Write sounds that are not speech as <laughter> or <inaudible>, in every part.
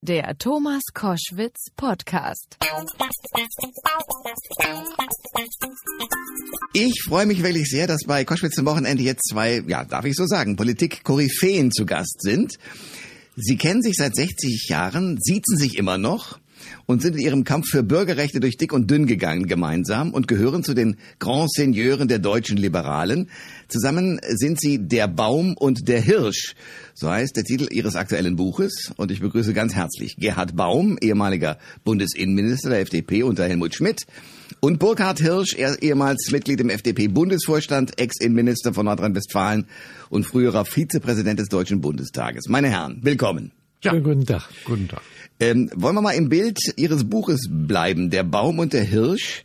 Der Thomas Koschwitz Podcast. Ich freue mich wirklich sehr, dass bei Koschwitz zum Wochenende jetzt zwei, ja, darf ich so sagen, Politik-Koryphäen zu Gast sind. Sie kennen sich seit 60 Jahren, siezen sich immer noch und sind in ihrem Kampf für Bürgerrechte durch dick und dünn gegangen gemeinsam und gehören zu den Grand Seigneuren der deutschen Liberalen. Zusammen sind sie der Baum und der Hirsch. So heißt der Titel ihres aktuellen Buches. Und ich begrüße ganz herzlich Gerhard Baum, ehemaliger Bundesinnenminister der FDP unter Helmut Schmidt. Und Burkhard Hirsch, ehemals Mitglied im FDP-Bundesvorstand, Ex-Innenminister von Nordrhein-Westfalen und früherer Vizepräsident des Deutschen Bundestages. Meine Herren, willkommen. Ja, guten Tag. Guten Tag. Ähm, wollen wir mal im Bild Ihres Buches bleiben, der Baum und der Hirsch.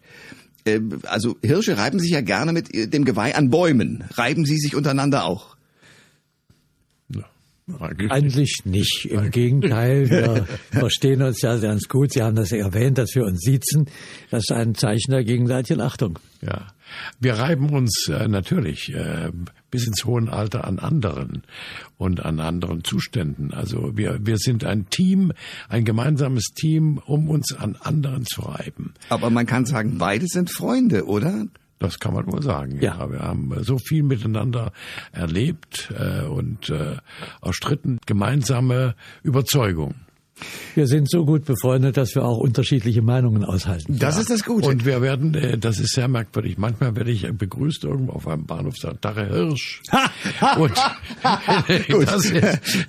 Äh, also Hirsche reiben sich ja gerne mit äh, dem Geweih an Bäumen. Reiben sie sich untereinander auch? Eigentlich, Eigentlich nicht. Im Gegenteil, wir <laughs> verstehen uns ja ganz gut. Sie haben das erwähnt, dass wir uns siezen. Das ist ein Zeichen der gegenseitigen Achtung. Ja, wir reiben uns äh, natürlich äh, bis ins hohen Alter an anderen und an anderen Zuständen. Also wir, wir sind ein Team, ein gemeinsames Team, um uns an anderen zu reiben. Aber man kann sagen, beide sind Freunde, oder? Das kann man wohl sagen. Ja, ja wir haben äh, so viel miteinander erlebt äh, und äh, erstritten gemeinsame Überzeugung. Wir sind so gut befreundet, dass wir auch unterschiedliche Meinungen aushalten. Das ja. ist das Gute. Und wir werden, äh, das ist sehr merkwürdig, manchmal werde ich begrüßt irgendwo auf einem Bahnhof, sagt Dache Hirsch. <laughs> Und <laughs> das,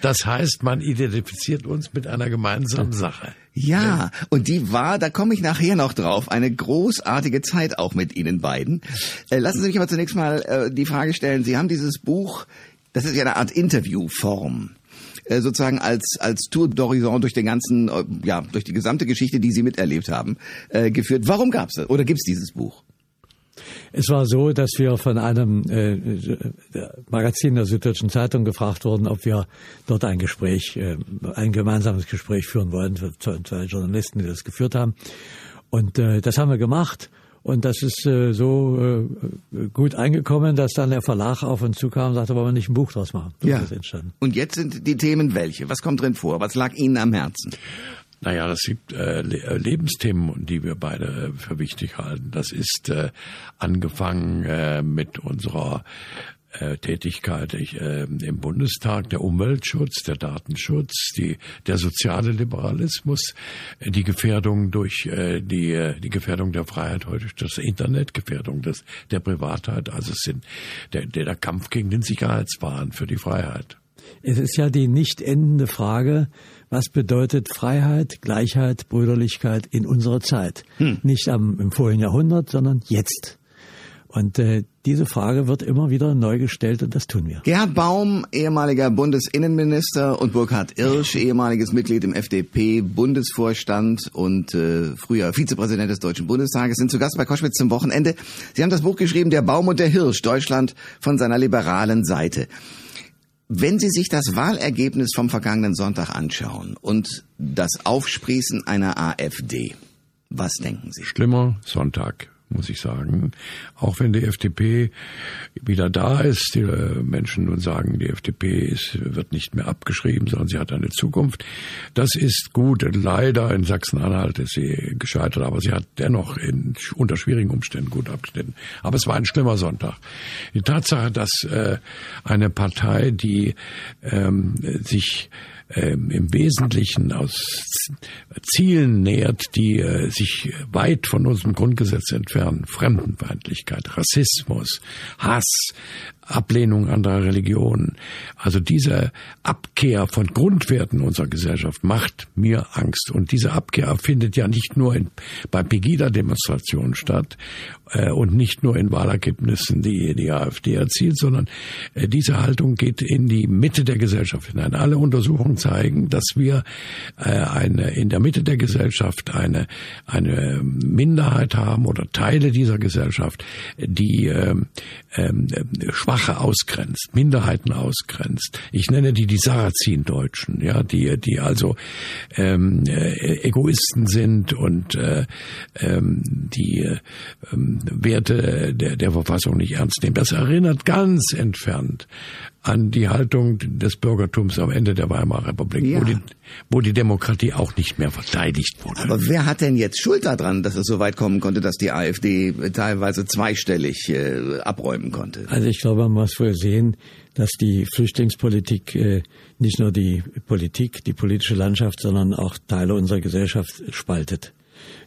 das heißt, man identifiziert uns mit einer gemeinsamen Sache. Ja, und die war, da komme ich nachher noch drauf, eine großartige Zeit auch mit Ihnen beiden. Äh, lassen Sie mich aber zunächst mal äh, die Frage stellen, Sie haben dieses Buch, das ist ja eine Art Interviewform. Äh, sozusagen als als Tour d'horizon durch den ganzen, äh, ja, durch die gesamte Geschichte, die Sie miterlebt haben, äh, geführt. Warum gab es das oder gibt es dieses Buch? Es war so, dass wir von einem äh, Magazin der Süddeutschen Zeitung gefragt wurden, ob wir dort ein Gespräch, äh, ein gemeinsames Gespräch führen wollen, zwei Journalisten, die das geführt haben. Und äh, das haben wir gemacht. Und das ist äh, so äh, gut eingekommen, dass dann der Verlag auf uns zukam und sagte, wollen wir nicht ein Buch draus machen. So ja. ist entstanden. Und jetzt sind die Themen welche? Was kommt drin vor? Was lag Ihnen am Herzen? Naja, das gibt äh, äh Lebensthemen, die wir beide für wichtig halten. Das ist äh, angefangen äh, mit unserer äh, Tätigkeit ich, äh, im Bundestag, der Umweltschutz, der Datenschutz, die, der soziale Liberalismus, äh, die Gefährdung durch äh, die, äh, die Gefährdung der Freiheit heute durch das Internet, Gefährdung des, der Privatheit, also es sind der, der Kampf gegen den Sicherheitswahn für die Freiheit. Es ist ja die nicht endende Frage, was bedeutet Freiheit, Gleichheit, Brüderlichkeit in unserer Zeit? Hm. Nicht am, im vorigen Jahrhundert, sondern jetzt. Und äh, diese Frage wird immer wieder neu gestellt und das tun wir. Gerhard Baum, ehemaliger Bundesinnenminister und Burkhard Irsch, ehemaliges Mitglied im FDP-Bundesvorstand und äh, früher Vizepräsident des Deutschen Bundestages, sind zu Gast bei Koschwitz zum Wochenende. Sie haben das Buch geschrieben, Der Baum und der Hirsch, Deutschland von seiner liberalen Seite. Wenn Sie sich das Wahlergebnis vom vergangenen Sonntag anschauen und das Aufsprießen einer AfD, was denken Sie? Schlimmer Sonntag muss ich sagen. Auch wenn die FDP wieder da ist, die äh, Menschen nun sagen, die FDP ist, wird nicht mehr abgeschrieben, sondern sie hat eine Zukunft. Das ist gut. Leider in Sachsen-Anhalt ist sie gescheitert, aber sie hat dennoch in, unter schwierigen Umständen gut abgeschnitten. Aber es war ein schlimmer Sonntag. Die Tatsache, dass äh, eine Partei, die ähm, sich ähm, im Wesentlichen aus Zielen nähert, die äh, sich weit von unserem Grundgesetz entfernen. Fremdenfeindlichkeit, Rassismus, Hass, Ablehnung anderer Religionen. Also diese Abkehr von Grundwerten unserer Gesellschaft macht mir Angst. Und diese Abkehr findet ja nicht nur in, bei Pegida-Demonstrationen statt äh, und nicht nur in Wahlergebnissen, die die AfD erzielt, sondern äh, diese Haltung geht in die Mitte der Gesellschaft hinein. Alle Untersuchungen zeigen, dass wir äh, eine, in der Mitte der Gesellschaft eine, eine Minderheit haben oder Teile dieser Gesellschaft, die äh, äh, Schwache ausgrenzt, Minderheiten ausgrenzt. Ich nenne die die Sarazin-Deutschen, ja, die, die also ähm, äh, Egoisten sind und äh, ähm, die ähm, Werte der, der Verfassung nicht ernst nehmen. Das erinnert ganz entfernt an die Haltung des Bürgertums am Ende der Weimarer Republik, Ja. wo, die, wo die Demokratie auch nicht mehr verteidigt wurde. Aber wer hat denn jetzt Schuld daran, dass es so weit kommen konnte, dass die AfD teilweise zweistellig äh, abräumen konnte? Also ich glaube, man muss wohl sehen, dass die Flüchtlingspolitik äh, nicht nur die Politik, die politische Landschaft, sondern auch Teile unserer Gesellschaft spaltet,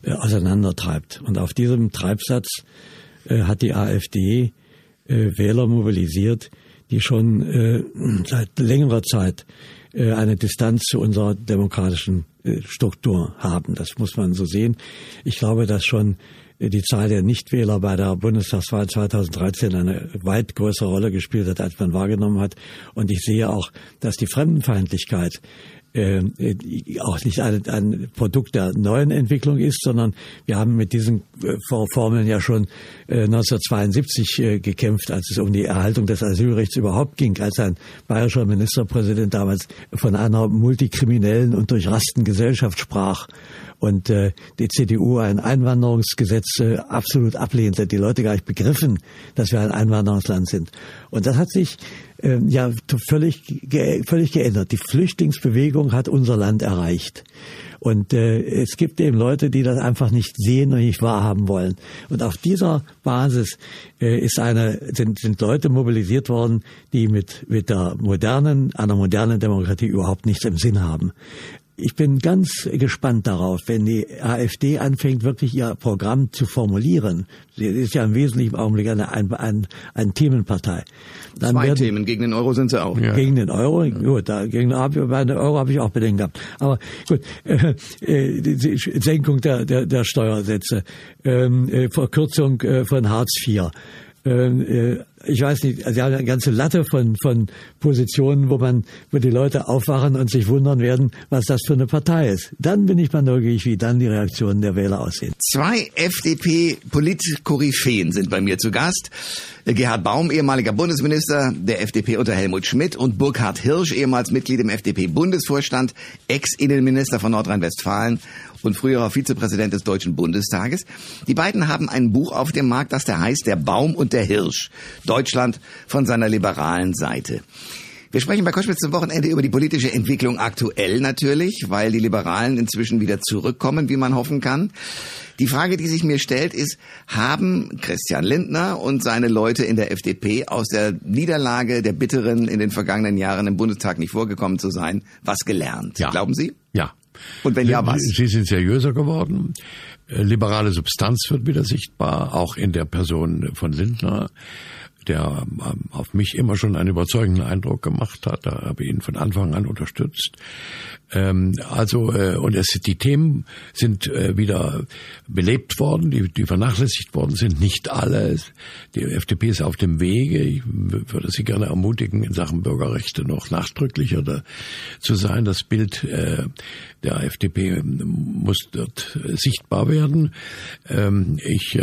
äh, auseinandertreibt. Und auf diesem Treibsatz äh, hat die AfD äh, Wähler mobilisiert, die schon äh, seit längerer Zeit äh, eine Distanz zu unserer demokratischen äh, Struktur haben. Das muss man so sehen. Ich glaube, dass schon äh, die Zahl der Nichtwähler bei der Bundestagswahl 2013 eine weit größere Rolle gespielt hat, als man wahrgenommen hat. Und ich sehe auch, dass die Fremdenfeindlichkeit auch nicht ein, ein Produkt der neuen Entwicklung ist, sondern wir haben mit diesen äh, Formeln ja schon äh, 1972 äh, gekämpft, als es um die Erhaltung des Asylrechts überhaupt ging, als ein bayerischer Ministerpräsident damals von einer multikriminellen und durchrasten Gesellschaft sprach und äh, die CDU ein Einwanderungsgesetz äh, absolut ablehnte, die Leute gar nicht begriffen, dass wir ein Einwanderungsland sind. Und das hat sich äh, ja völlig, ge völlig geändert. Die Flüchtlingsbewegung hat unser Land erreicht. Und äh, es gibt eben Leute, die das einfach nicht sehen und nicht wahrhaben wollen. Und auf dieser Basis äh, ist eine, sind, sind Leute mobilisiert worden, die mit, mit der modernen, einer modernen Demokratie überhaupt nichts im Sinn haben. Ich bin ganz gespannt darauf, wenn die AfD anfängt, wirklich ihr Programm zu formulieren. Sie ist ja im Wesentlichen im Augenblick eine, ein, ein, eine Themenpartei. Dann Zwei werden- Themen, gegen den Euro sind sie auch. Ja. gegen den Euro, gut, da, gegen den Euro, bei den Euro habe ich auch Bedenken gehabt. Aber gut, äh, <laughs> äh, die die Senkung der, der, der Steuersätze, ähm, äh, Verkürzung äh, von Hartz IV. Ähm, äh, ich weiß nicht, sie haben eine ganze Latte von, von Positionen, wo man, wo die Leute aufwachen und sich wundern werden, was das für eine Partei ist. Dann bin ich mal neugierig, wie dann die Reaktionen der Wähler aussehen. Zwei FDP-Politkoryphäen sind bei mir zu Gast. Gerhard Baum, ehemaliger Bundesminister der FDP unter Helmut Schmidt und Burkhard Hirsch, ehemals Mitglied im FDP-Bundesvorstand, Ex-Innenminister von Nordrhein-Westfalen und früherer Vizepräsident des Deutschen Bundestages. Die beiden haben ein Buch auf dem Markt, das da heißt Der Baum und der Hirsch. Deutschland von seiner liberalen Seite. Wir sprechen bei Koschwitz zum Wochenende über die politische Entwicklung aktuell natürlich, weil die Liberalen inzwischen wieder zurückkommen, wie man hoffen kann. Die Frage, die sich mir stellt, ist, haben Christian Lindner und seine Leute in der FDP aus der Niederlage der Bitteren in den vergangenen Jahren im Bundestag nicht vorgekommen zu sein, was gelernt? Ja. Glauben Sie? Ja. Und wenn ja, was? Sie sind seriöser geworden. Äh, Liberale Substanz wird wieder sichtbar, auch in der Person von Lindner, der ähm, auf mich immer schon einen überzeugenden Eindruck gemacht hat. Da habe ich ihn von Anfang an unterstützt. Ähm, also äh, und es, die Themen sind äh, wieder belebt worden, die, die vernachlässigt worden sind. Nicht alle. Die FDP ist auf dem Wege. Ich würde Sie gerne ermutigen, in Sachen Bürgerrechte noch nachdrücklicher da, zu sein. Das Bild äh, der FDP muss dort sichtbar werden. Ähm, ich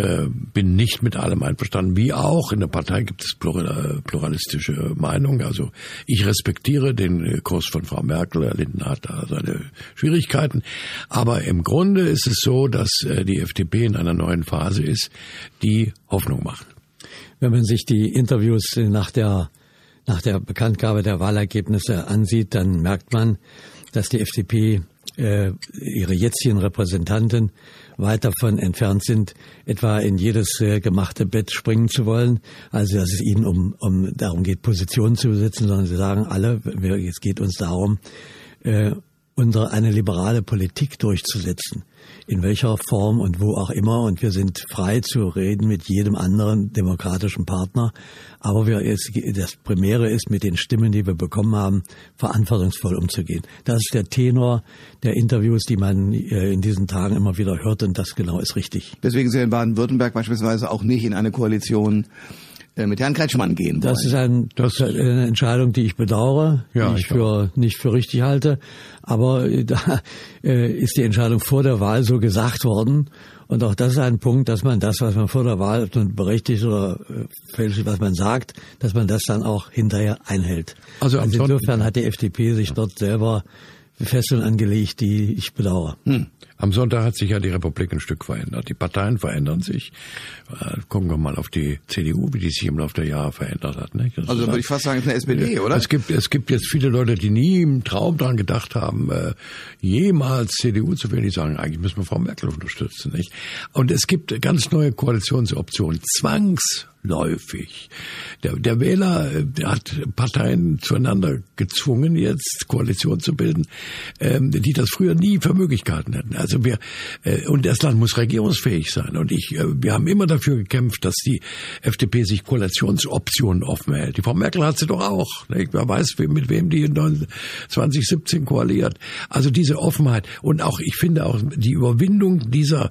bin nicht mit allem einverstanden. Wie auch in der Partei gibt es plural, pluralistische Meinungen. Also ich respektiere den äh, Kurs von Frau Merkel. Herr Lindner hat da seine Schwierigkeiten. Aber im Grunde ist es so, dass äh, die FDP in einer neuen Phase ist, die Hoffnung macht. Wenn man sich die Interviews nach der, nach der Bekanntgabe der Wahlergebnisse ansieht, dann merkt man, dass die FDP äh, ihre jetzigen Repräsentanten weit davon entfernt sind, etwa in jedes äh, gemachte Bett springen zu wollen. Also dass es ihnen um, um darum geht, Positionen zu besetzen, sondern sie sagen alle, wir, es geht uns darum, äh, unsere eine liberale Politik durchzusetzen. In welcher Form und wo auch immer. Und wir sind frei zu reden mit jedem anderen demokratischen Partner. Aber wir, das Primäre ist, mit den Stimmen, die wir bekommen haben, verantwortungsvoll umzugehen. Das ist der Tenor der Interviews, die man äh, in diesen Tagen immer wieder hört. Und das genau ist richtig. Deswegen Sie in Baden-Württemberg beispielsweise auch nicht in eine Koalition mit Herrn Kretschmann gehen wollen. Das ist ein, Das- eine Entscheidung, die ich bedauere, Ja, die ich ich für nicht für richtig halte. Aber äh, da äh, ist die Entscheidung vor der Wahl so gesagt worden. Und auch das ist ein Punkt, dass man das, was man vor der Wahl berechtigt oder äh, fälschlich, was man sagt, dass man das dann auch hinterher einhält. Also Sonntag- insofern hat die FDP sich dort selber Fesseln angelegt, die ich bedauere. Hm. Am Sonntag hat sich ja die Republik ein Stück verändert. Die Parteien verändern sich. Äh, gucken wir mal auf die CDU, wie die sich im Laufe der Jahre verändert hat. Nicht? also würde ich fast sagen, es ist eine SPD, oder? Es gibt, es gibt jetzt viele Leute, die nie im Traum dran gedacht haben, äh, jemals CDU zu wählen. Die sagen, eigentlich müssen wir Frau Merkel unterstützen. Nicht? Und es gibt ganz neue Koalitionsoptionen. Zwangs läufig. Der, der Wähler der hat Parteien zueinander gezwungen, jetzt Koalition zu bilden, ähm, die das früher nie für möglich gehalten hätten. Also wir äh, und das Land muss regierungsfähig sein. Und ich, äh, wir haben immer dafür gekämpft, dass die FDP sich Koalitionsoptionen offen hält. Die Frau Merkel hat sie doch auch. Nicht? Wer weiß, mit wem die in 2017 koaliert. Also diese Offenheit und auch, ich finde auch die Überwindung dieser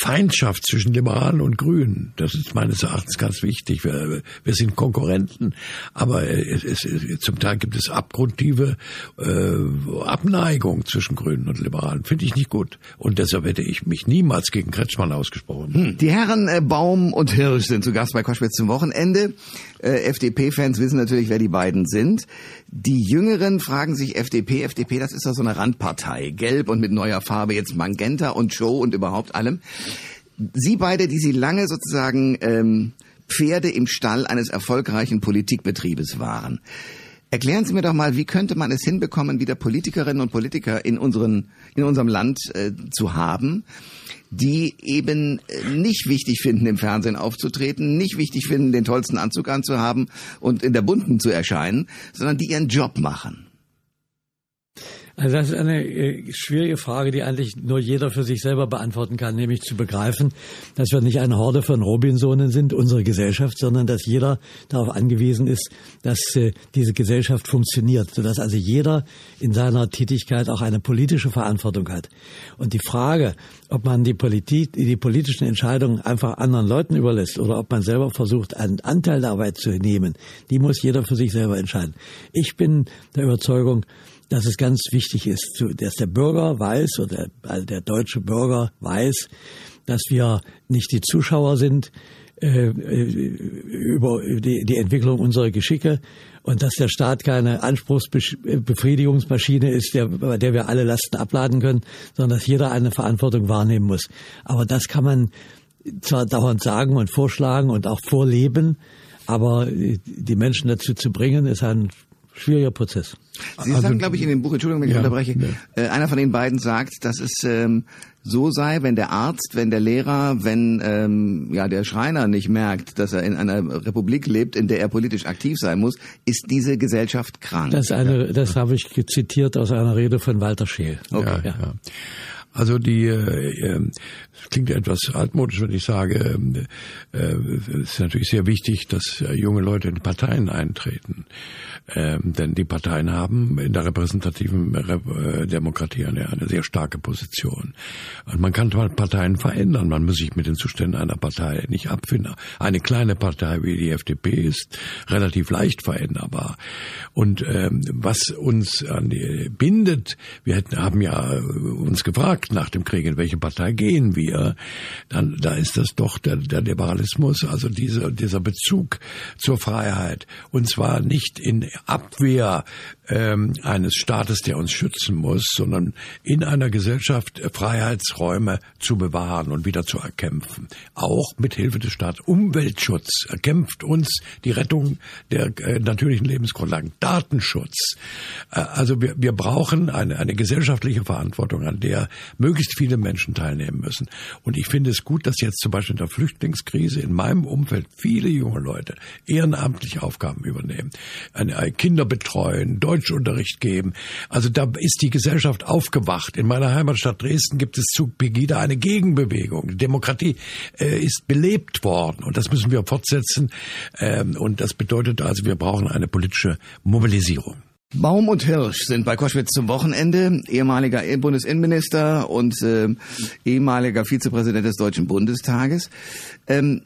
Feindschaft zwischen Liberalen und Grünen, das ist meines Erachtens ganz ganz wichtig. Wir, wir sind Konkurrenten, aber es, es, zum Teil gibt es abgrundtiefe äh, Abneigung zwischen Grünen und Liberalen. Finde ich nicht gut. Und deshalb hätte ich mich niemals gegen Kretschmann ausgesprochen. Hm. Die Herren äh, Baum und Hirsch sind zu Gast bei Koschwitz zum Wochenende. Äh, FDP-Fans wissen natürlich, wer die beiden sind. Die Jüngeren fragen sich FDP, FDP, das ist doch so eine Randpartei. Gelb und mit neuer Farbe, jetzt Magenta und Show und überhaupt allem. Sie beide, die Sie lange sozusagen ähm, Pferde im Stall eines erfolgreichen Politikbetriebes waren. Erklären Sie mir doch mal, wie könnte man es hinbekommen, wieder Politikerinnen und Politiker in, unseren, in unserem Land äh, zu haben, die eben äh, nicht wichtig finden, im Fernsehen aufzutreten, nicht wichtig finden, den tollsten Anzug anzuhaben und in der Bunten zu erscheinen, sondern die ihren Job machen. Also das ist eine äh, schwierige Frage, die eigentlich nur jeder für sich selber beantworten kann, nämlich zu begreifen, dass wir nicht eine Horde von Robinsonen sind, unsere Gesellschaft, sondern dass jeder darauf angewiesen ist, dass äh, diese Gesellschaft funktioniert, sodass also jeder in seiner Tätigkeit auch eine politische Verantwortung hat. Und die Frage, ob man die Politik, die politischen Entscheidungen einfach anderen Leuten überlässt oder ob man selber versucht, einen Anteil der Arbeit zu nehmen, die muss jeder für sich selber entscheiden. Ich bin der Überzeugung, dass es ganz wichtig ist, dass der Bürger weiß oder der deutsche Bürger weiß, dass wir nicht die Zuschauer sind äh, äh über die, Entwicklung unserer Geschicke und dass der Staat keine Anspruchsbefriedigungsmaschine ist, bei der wir alle Lasten abladen können, sondern dass jeder eine Verantwortung wahrnehmen muss. Aber das kann man zwar dauernd sagen und vorschlagen und auch vorleben, aber die Menschen dazu zu bringen, ist ein schwieriger Prozess. Sie also, sagen, glaube ich, in dem Buch, Entschuldigung, wenn ich ja, unterbreche, ja. äh, einer von den beiden sagt, dass es ähm, so sei, wenn der Arzt, wenn der Lehrer, wenn ähm, ja der Schreiner nicht merkt, dass er in einer Republik lebt, in der er politisch aktiv sein muss, ist diese Gesellschaft krank. Das, eine, das habe ich zitiert aus einer Rede von Walter Scheel. Okay. Ja, ja. Also die äh, äh, klingt etwas altmodisch, wenn ich sage, äh, es ist natürlich sehr wichtig, dass junge Leute in Parteien eintreten. Ähm, denn die Parteien haben in der repräsentativen äh, Demokratie eine, eine sehr starke Position. Und man kann Parteien verändern. Man muss sich mit den Zuständen einer Partei nicht abfinden. Eine kleine Partei wie die FDP ist relativ leicht veränderbar. Und ähm, was uns an die bindet, wir hätten, haben ja uns gefragt nach dem Krieg, in welche Partei gehen wir, dann da ist das doch der, der Liberalismus, also dieser, dieser Bezug zur Freiheit. Und zwar nicht in Abwehr ähm, eines Staates, der uns schützen muss, sondern in einer Gesellschaft Freiheitsräume zu bewahren und wieder zu erkämpfen. Auch mit Hilfe des Staates. Umweltschutz erkämpft uns die Rettung der äh, natürlichen Lebensgrundlagen. Datenschutz. Äh, also wir, wir brauchen eine, eine gesellschaftliche Verantwortung, an der möglichst viele Menschen teilnehmen müssen. Und ich finde es gut, dass jetzt zum Beispiel in der Flüchtlingskrise in meinem Umfeld viele junge Leute ehrenamtlich Aufgaben übernehmen. Eine Kinder betreuen, Deutschunterricht geben. Also da ist die Gesellschaft aufgewacht. In meiner Heimatstadt Dresden gibt es zu Pegida eine Gegenbewegung. Die Demokratie äh, ist belebt worden und das müssen wir fortsetzen. Ähm, und das bedeutet also, wir brauchen eine politische Mobilisierung. Baum und Hirsch sind bei Koschwitz zum Wochenende, ehemaliger Bundesinnenminister und äh, ehemaliger Vizepräsident des Deutschen Bundestages. Ähm,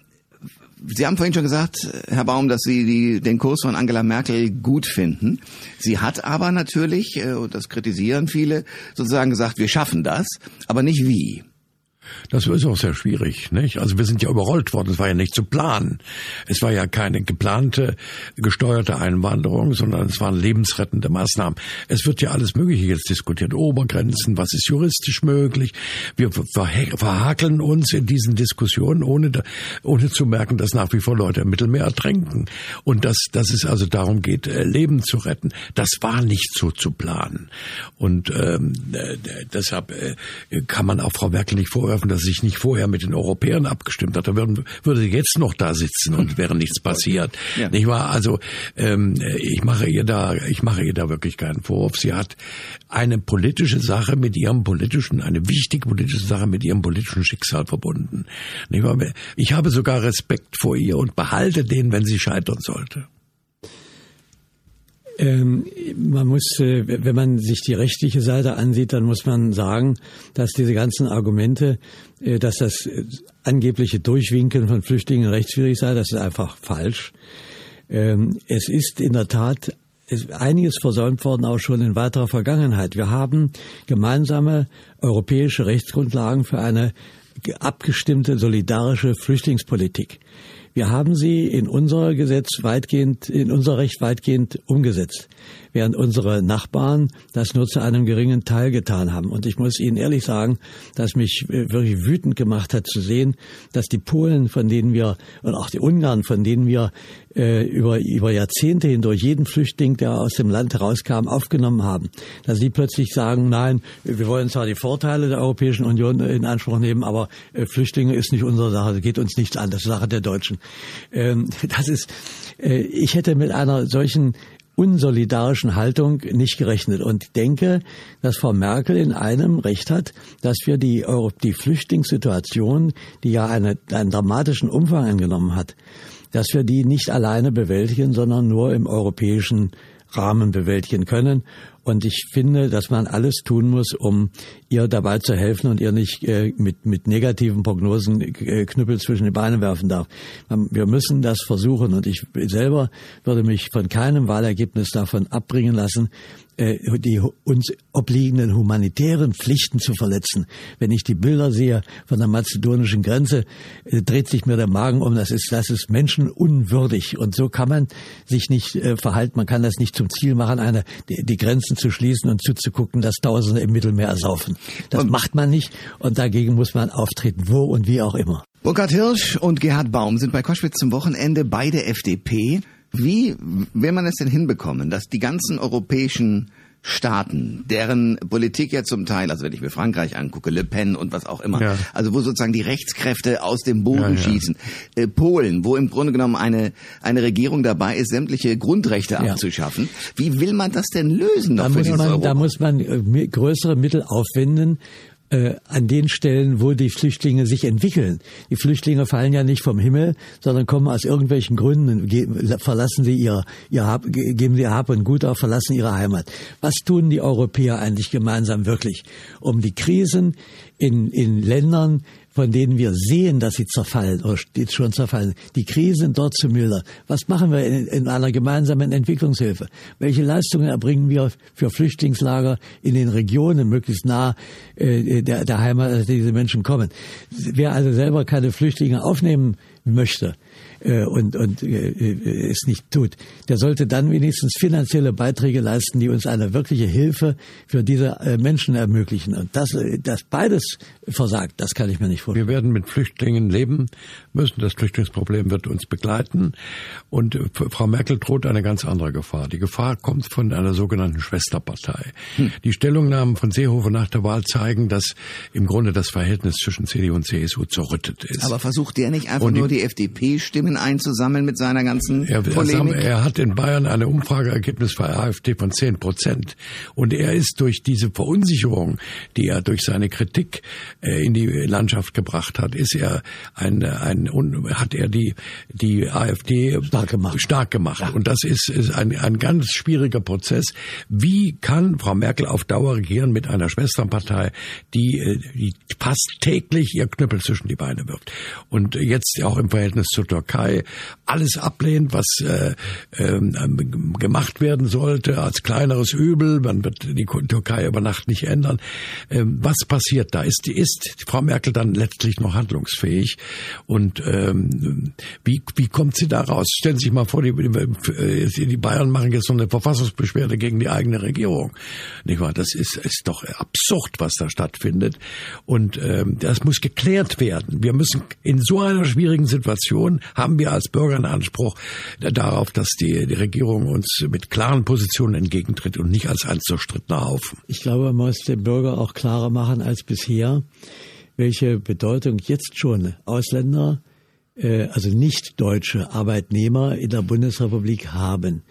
Sie haben vorhin schon gesagt, Herr Baum, dass Sie die, den Kurs von Angela Merkel gut finden. Sie hat aber natürlich, äh, und das kritisieren viele, sozusagen gesagt, wir schaffen das, aber nicht wie. Das ist auch sehr schwierig, nicht? Also wir sind ja überrollt worden. Es war ja nicht zu planen. Es war ja keine geplante, gesteuerte Einwanderung, sondern es waren lebensrettende Maßnahmen. Es wird ja alles Mögliche jetzt diskutiert. Obergrenzen, was ist juristisch möglich? Wir verhakeln uns in diesen Diskussionen, ohne, ohne zu merken, dass nach wie vor Leute im Mittelmeer ertränken. Und dass, dass es also darum geht, äh, Leben zu retten. Das war nicht so zu planen. Und ähm, äh, deshalb äh, kann man auch Frau Merkel nicht vorwerfen, vorwerfen, dass sich nicht vorher mit den Europäern abgestimmt hat. Würden, würde sie jetzt noch da sitzen und wäre nichts passiert. Ja. Nicht wahr? Also ähm, ich mache ihr da, ich mache ihr da wirklich keinen Vorwurf. Sie hat eine politische Sache mit ihrem politischen, eine wichtige politische Sache mit ihrem politischen Schicksal verbunden. Nicht wahr? Ich habe sogar Respekt vor ihr und behalte den, wenn sie scheitern sollte. Ähm, man muss, äh, wenn man sich die rechtliche Seite ansieht, dann muss man sagen, dass diese ganzen Argumente, äh, dass das äh, angebliche Durchwinkeln von Flüchtlingen rechtswidrig sei, das ist einfach falsch. Ähm, es ist in der Tat ist einiges versäumt worden, auch schon in weiterer Vergangenheit. Wir haben gemeinsame europäische Rechtsgrundlagen für eine abgestimmte solidarische Flüchtlingspolitik. Wir haben sie in unser Gesetz weitgehend, in unser Recht weitgehend umgesetzt während unsere Nachbarn das nur zu einem geringen Teil getan haben. Und ich muss Ihnen ehrlich sagen, dass mich wirklich wütend gemacht hat zu sehen, dass die Polen, von denen wir, und auch die Ungarn, von denen wir äh, über, über Jahrzehnte hindurch jeden Flüchtling, der aus dem Land herauskam, aufgenommen haben, dass sie plötzlich sagen, nein, wir wollen zwar die Vorteile der Europäischen Union in Anspruch nehmen, aber äh, Flüchtlinge ist nicht unsere Sache, geht uns nichts an, das ist Sache der Deutschen. Ähm, <laughs> das ist, äh, ich hätte mit einer solchen unsolidarischen Haltung nicht gerechnet und denke, dass Frau Merkel in einem Recht hat, dass wir die, die Flüchtlingssituation, die ja eine, einen dramatischen Umfang angenommen hat, dass wir die nicht alleine bewältigen, sondern nur im europäischen Rahmen bewältigen können. Und ich finde, dass man alles tun muss, um ihr dabei zu helfen und ihr nicht äh, mit, mit negativen Prognosen äh, Knüppel zwischen die Beine werfen darf. Wir müssen das versuchen und ich selber würde mich von keinem Wahlergebnis davon abbringen lassen, die uns obliegenden humanitären Pflichten zu verletzen. Wenn ich die Bilder sehe von der mazedonischen Grenze, äh, dreht sich mir der Magen um. Das ist, das ist menschenunwürdig. Und so kann man sich nicht äh, verhalten. Man kann das nicht zum Ziel machen, eine, die, die Grenzen zu schließen und zuzugucken, dass Tausende im Mittelmeer ersaufen. Das und macht man nicht. Und dagegen muss man auftreten, wo und wie auch immer. Burkhard Hirsch und Gerhard Baum sind bei Koschwitz zum Wochenende beide FDP. Wie will man es denn hinbekommen, dass die ganzen europäischen Staaten, deren Politik ja zum Teil, also wenn ich mir Frankreich angucke, Le Pen und was auch immer, ja. also wo sozusagen die Rechtskräfte aus dem Boden ja, ja. schießen, äh, Polen, wo im Grunde genommen eine eine Regierung dabei ist, sämtliche Grundrechte abzuschaffen. Wie will man das denn lösen? Da muss, man, da muss man äh, größere Mittel aufwenden äh, an den Stellen, wo die Flüchtlinge sich entwickeln. Die Flüchtlinge fallen ja nicht vom Himmel, sondern kommen aus irgendwelchen Gründen, verlassen sie ihr, ihr Hab, geben sie ihr Hab und Gut auf, verlassen ihre Heimat. Was tun die Europäer eigentlich gemeinsam wirklich, um die Krisen in, in Ländern, von denen wir sehen, dass sie zerfallen oder schon zerfallen, die Krisen dort zu mildern. Was machen wir in, in, einer gemeinsamen Entwicklungshilfe? Welche Leistungen erbringen wir für Flüchtlingslager in den Regionen, möglichst nah äh, der, der Heimat, dass diese Menschen kommen? Wer also selber keine Flüchtlinge aufnehmen möchte, äh, und, und äh, äh, es nicht tut, der sollte dann wenigstens finanzielle Beiträge leisten, die uns eine wirkliche Hilfe für diese äh, Menschen ermöglichen. Und das, das beides versagt, das kann ich mir nicht vorstellen. Wir werden mit Flüchtlingen leben müssen. Das Flüchtlingsproblem wird uns begleiten. Und Frau Merkel droht eine ganz andere Gefahr. Die Gefahr kommt von einer sogenannten Schwesterpartei. Hm. Die Stellungnahmen von Seehofer nach der Wahl zeigen, dass im Grunde das Verhältnis zwischen CDU und CSU zerrüttet ist. Aber versucht der nicht einfach nur die FDP-Stimmen Stimmen einzusammeln mit seiner ganzen er, Polemik? Er hat in Bayern eine Umfrageergebnis für AfD von 10 Prozent. Und er ist durch diese Verunsicherung, die er durch seine Kritik äh, in die Landschaft gebracht hat, ist er ein, ein hat er die, die AfD stark gemacht. Stark gemacht. Ja. Und das ist, ist ein, ein ganz schwieriger Prozess. Wie kann Frau Merkel auf Dauer regieren mit einer Schwesternpartei, die, äh, die fast täglich ihr Knüppel zwischen die Beine wirft? Und jetzt auch im Verhältnis zur Türkei alles ablehnt, was äh, äh, gemacht werden sollte als kleineres Übel. Man wird die Türkei über Nacht nicht ändern. Ähm, was passiert da? Ist, ist Frau Merkel dann letztlich noch handlungsfähig? Und ähm, wie, wie kommt sie da raus? Stellen Sie sich mal vor, die, die Bayern machen jetzt so eine Verfassungsbeschwerde gegen die eigene Regierung. Nicht wahr? Das ist, ist doch absurd, was da stattfindet. Und ähm, das muss geklärt werden. Wir müssen in so einer schwierigen Situation haben wir als Bürger einen Anspruch darauf, dass die, die Regierung uns mit klaren Positionen entgegentritt und nicht als ein zerstrittener Haufen. Ich glaube, man muss dem Bürger auch klarer machen als bisher, welche Bedeutung jetzt schon Ausländer, äh, also nicht deutsche Arbeitnehmer in der Bundesrepublik haben.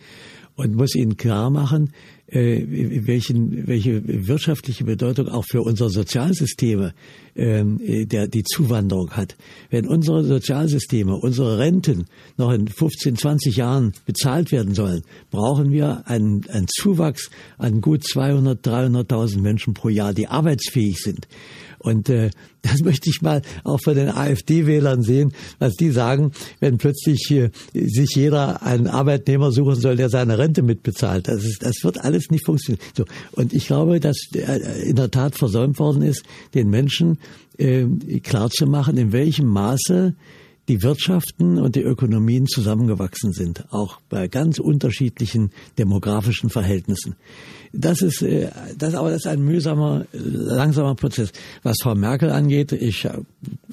Und muss ihnen klar machen, äh, welchen, welche wirtschaftliche Bedeutung auch für unsere Sozialsysteme ähm, der, die Zuwanderung hat. Wenn unsere Sozialsysteme, unsere Renten noch in 15, 20 Jahren bezahlt werden sollen, brauchen wir einen, einen Zuwachs an gut 200, 300.000 Menschen pro Jahr, die arbeitsfähig sind. Und äh, <laughs> das möchte ich mal auch von den AfD-Wählern sehen, was die sagen, wenn plötzlich äh, sich jeder einen Arbeitnehmer suchen soll, der seine Rente mitbezahlt. Das, ist, das wird alles nicht funktionieren. So. Und ich glaube, dass äh, in der Tat versäumt worden ist, den Menschen äh, klarzumachen, in welchem Maße die Wirtschaften und die Ökonomien zusammengewachsen sind, auch bei ganz unterschiedlichen demografischen Verhältnissen. Das ist, äh, das, aber das ist ein mühsamer, langsamer Prozess. Was Frau Merkel angeht, ich äh,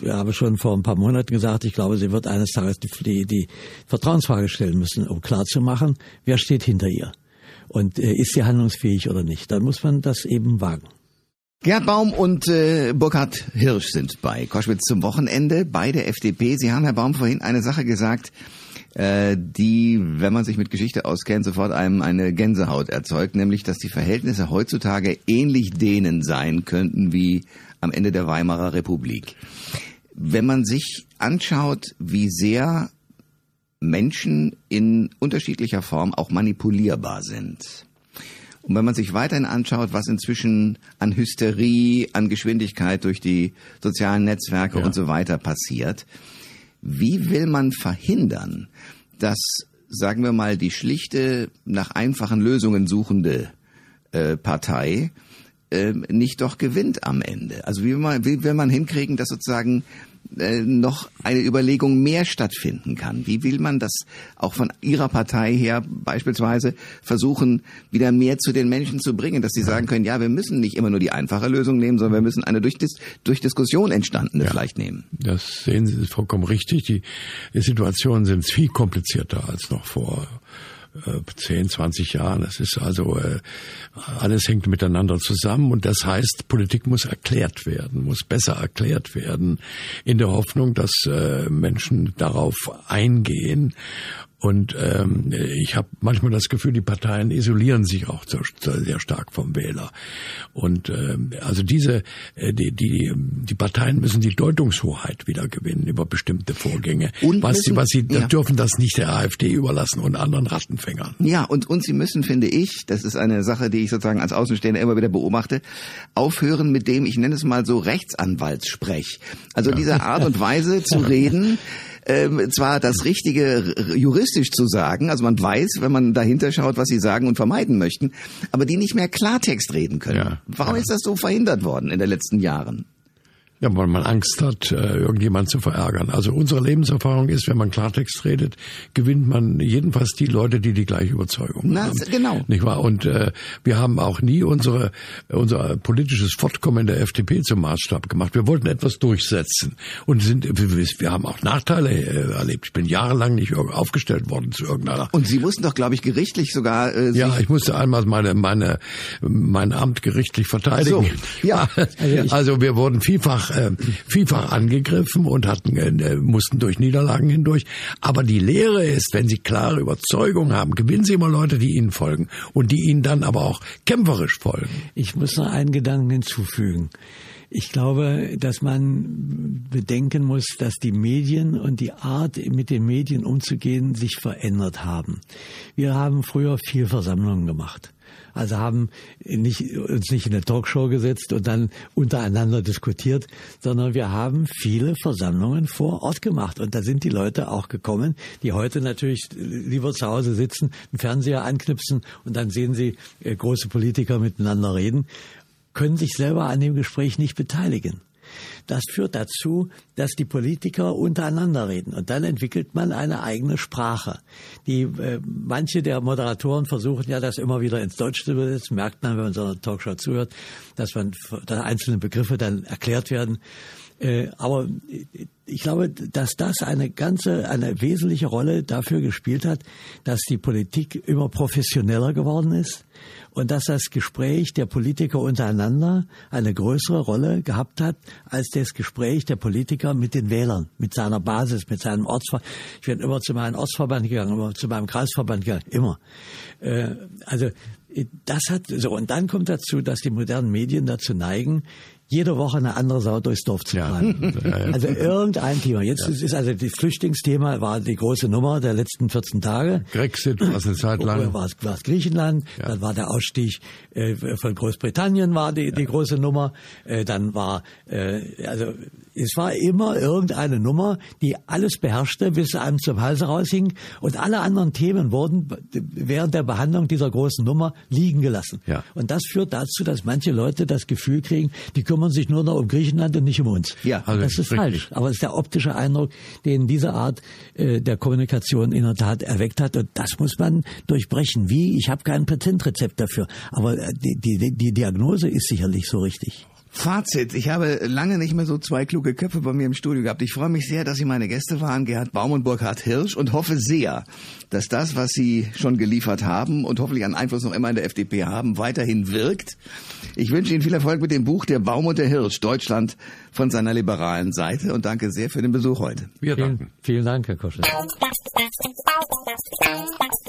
habe schon vor ein paar Monaten gesagt, ich glaube, sie wird eines Tages die, die, die Vertrauensfrage stellen müssen, um klarzumachen, wer steht hinter ihr und äh, ist sie handlungsfähig oder nicht. Dann muss man das eben wagen. Gerd Baum und äh, Burkhard Hirsch sind bei Koschwitz zum Wochenende bei der FDP. Sie haben, Herr Baum, vorhin eine Sache gesagt, äh, die, wenn man sich mit Geschichte auskennt, sofort einem eine Gänsehaut erzeugt, nämlich, dass die Verhältnisse heutzutage ähnlich denen sein könnten wie am Ende der Weimarer Republik. Wenn man sich anschaut, wie sehr Menschen in unterschiedlicher Form auch manipulierbar sind, und wenn man sich weiterhin anschaut, was inzwischen an Hysterie, an Geschwindigkeit durch die sozialen Netzwerke ja. und so weiter passiert, wie will man verhindern, dass, sagen wir mal, die schlichte, nach einfachen Lösungen suchende äh, Partei äh, nicht doch gewinnt am Ende? Also wie will man, wie will man hinkriegen, dass sozusagen äh, noch eine Überlegung mehr stattfinden kann. Wie will man das auch von Ihrer Partei her beispielsweise versuchen, wieder mehr zu den Menschen zu bringen, dass sie sagen können, ja, wir müssen nicht immer nur die einfache Lösung nehmen, sondern wir müssen eine durch, Dis durch Diskussion entstandene ja, vielleicht nehmen. Das sehen Sie vollkommen richtig. Die, die Situationen sind viel komplizierter als noch vor 10, äh, 20 Jahren. Das ist also, äh, alles hängt miteinander zusammen und das heißt, Politik muss erklärt werden, muss besser erklärt werden, in der Hoffnung, dass äh, Menschen darauf eingehen und ähm, ich habe manchmal das Gefühl, die Parteien isolieren sich auch sehr, sehr stark vom Wähler. Und ähm, also diese, äh, die, die, die Parteien müssen die Deutungshoheit wieder gewinnen über bestimmte Vorgänge. Und was müssen, sie, was sie ja. dürfen das nicht der AfD überlassen und anderen Rattenfängern. Ja, und, und sie müssen, finde ich, das ist eine Sache, die ich sozusagen als Außenstehender immer wieder beobachte, aufhören mit dem, ich nenne es mal so Rechtsanwaltssprech. Also ja. diese Art und Weise zu reden, <laughs> ähm, zwar das Richtige juristisch zu sagen, also man weiß, wenn man dahinter schaut, was sie sagen und vermeiden möchten, aber die nicht mehr Klartext reden können. Ja, Warum ja. ist das so verhindert worden in den letzten Jahren? Ja, weil man Angst hat, äh, irgendjemand zu verärgern. Also unsere Lebenserfahrung ist, wenn man Klartext redet, gewinnt man jedenfalls die Leute, die die gleiche Überzeugung Na, haben. Genau. Nicht wahr? Und äh, wir haben auch nie unsere unser politisches Fortkommen der FDP zum Maßstab gemacht. Wir wollten etwas durchsetzen und sind wir haben auch Nachteile äh, erlebt. Ich bin jahrelang nicht aufgestellt worden zu irgendeiner. Und Sie mussten doch, glaube ich, gerichtlich sogar. Äh, ja, ich musste einmal meine meine mein Amt gerichtlich verteidigen. So, ja. Also, <laughs> also wir wurden vielfach äh, vielfach angegriffen und hatten, äh, mussten durch Niederlagen hindurch. Aber die Lehre ist, wenn Sie klare Überzeugung haben, gewinnen Sie immer Leute, die Ihnen folgen und die Ihnen dann aber auch kämpferisch folgen. Ich muss noch einen Gedanken hinzufügen. Ich glaube, dass man bedenken muss, dass die Medien und die Art, mit den Medien umzugehen, sich verändert haben. Wir haben früher viel Versammlungen gemacht. Also haben nicht, uns nicht in eine Talkshow gesetzt und dann untereinander diskutiert, sondern wir haben viele Versammlungen vor Ort gemacht. Und da sind die Leute auch gekommen, die heute natürlich lieber zu Hause sitzen, einen Fernseher anknipsen und dann sehen sie äh, große Politiker miteinander reden, können sich selber an dem Gespräch nicht beteiligen. Das führt dazu, dass die Politiker untereinander reden und dann entwickelt man eine eigene Sprache. Die äh, manche der Moderatoren versuchen ja, das immer wieder ins Deutsche zu übersetzen. Merkt man, wenn man so einer Talkshow zuhört, dass man dass einzelne Begriffe dann erklärt werden. Äh, aber ich glaube, dass das eine ganze, eine wesentliche Rolle dafür gespielt hat, dass die Politik immer professioneller geworden ist und dass das Gespräch der Politiker untereinander eine größere Rolle gehabt hat als das Gespräch der Politiker mit den Wählern, mit seiner Basis, mit seinem Ortsverband. Ich bin immer zu meinem Ortsverband gegangen, immer zu meinem Kreisverband gegangen, immer. Äh, also das hat so und dann kommt dazu, dass die modernen Medien dazu neigen, jede Woche eine andere Sau durchs Dorf zu treiben. <laughs> Ja. Also irgendein Thema. Jetzt ja. ist also das Flüchtlingsthema war die große Nummer der letzten 14 Tage. Grexit war es eine Zeit lang. War es, war es Griechenland, ja. dann war der Ausstieg äh, von Großbritannien war die, die große Nummer, äh, dann war äh, also es war immer irgendeine Nummer, die alles beherrschte, bis einem zum Hals raushing und alle anderen Themen wurden während der Behandlung dieser großen Nummer liegen gelassen. Ja. Und das führt dazu, dass manche Leute das Gefühl kriegen, die kümmern sich nur noch um Griechenland und nicht um uns. Ja, also das ist richtig. falsch. Aber es ist der optische Eindruck, den diese Art äh, der Kommunikation in der Tat erweckt hat. Und das muss man durchbrechen. Wie? Ich habe kein Patentrezept dafür. Aber äh, die, die, die Diagnose ist sicherlich so richtig. Fazit. Ich habe lange nicht mehr so zwei kluge Köpfe bei mir im Studio gehabt. Ich freue mich sehr, dass Sie meine Gäste waren, Gerhard Baum und Burkhard Hirsch, und hoffe sehr, dass das, was Sie schon geliefert haben und hoffentlich einen Einfluss noch immer in der FDP haben, weiterhin wirkt. Ich wünsche Ihnen viel Erfolg mit dem Buch Der Baum und der Hirsch, Deutschland von seiner liberalen Seite und danke sehr für den Besuch heute. Wir danken. Vielen, vielen Dank, Herr Koschel.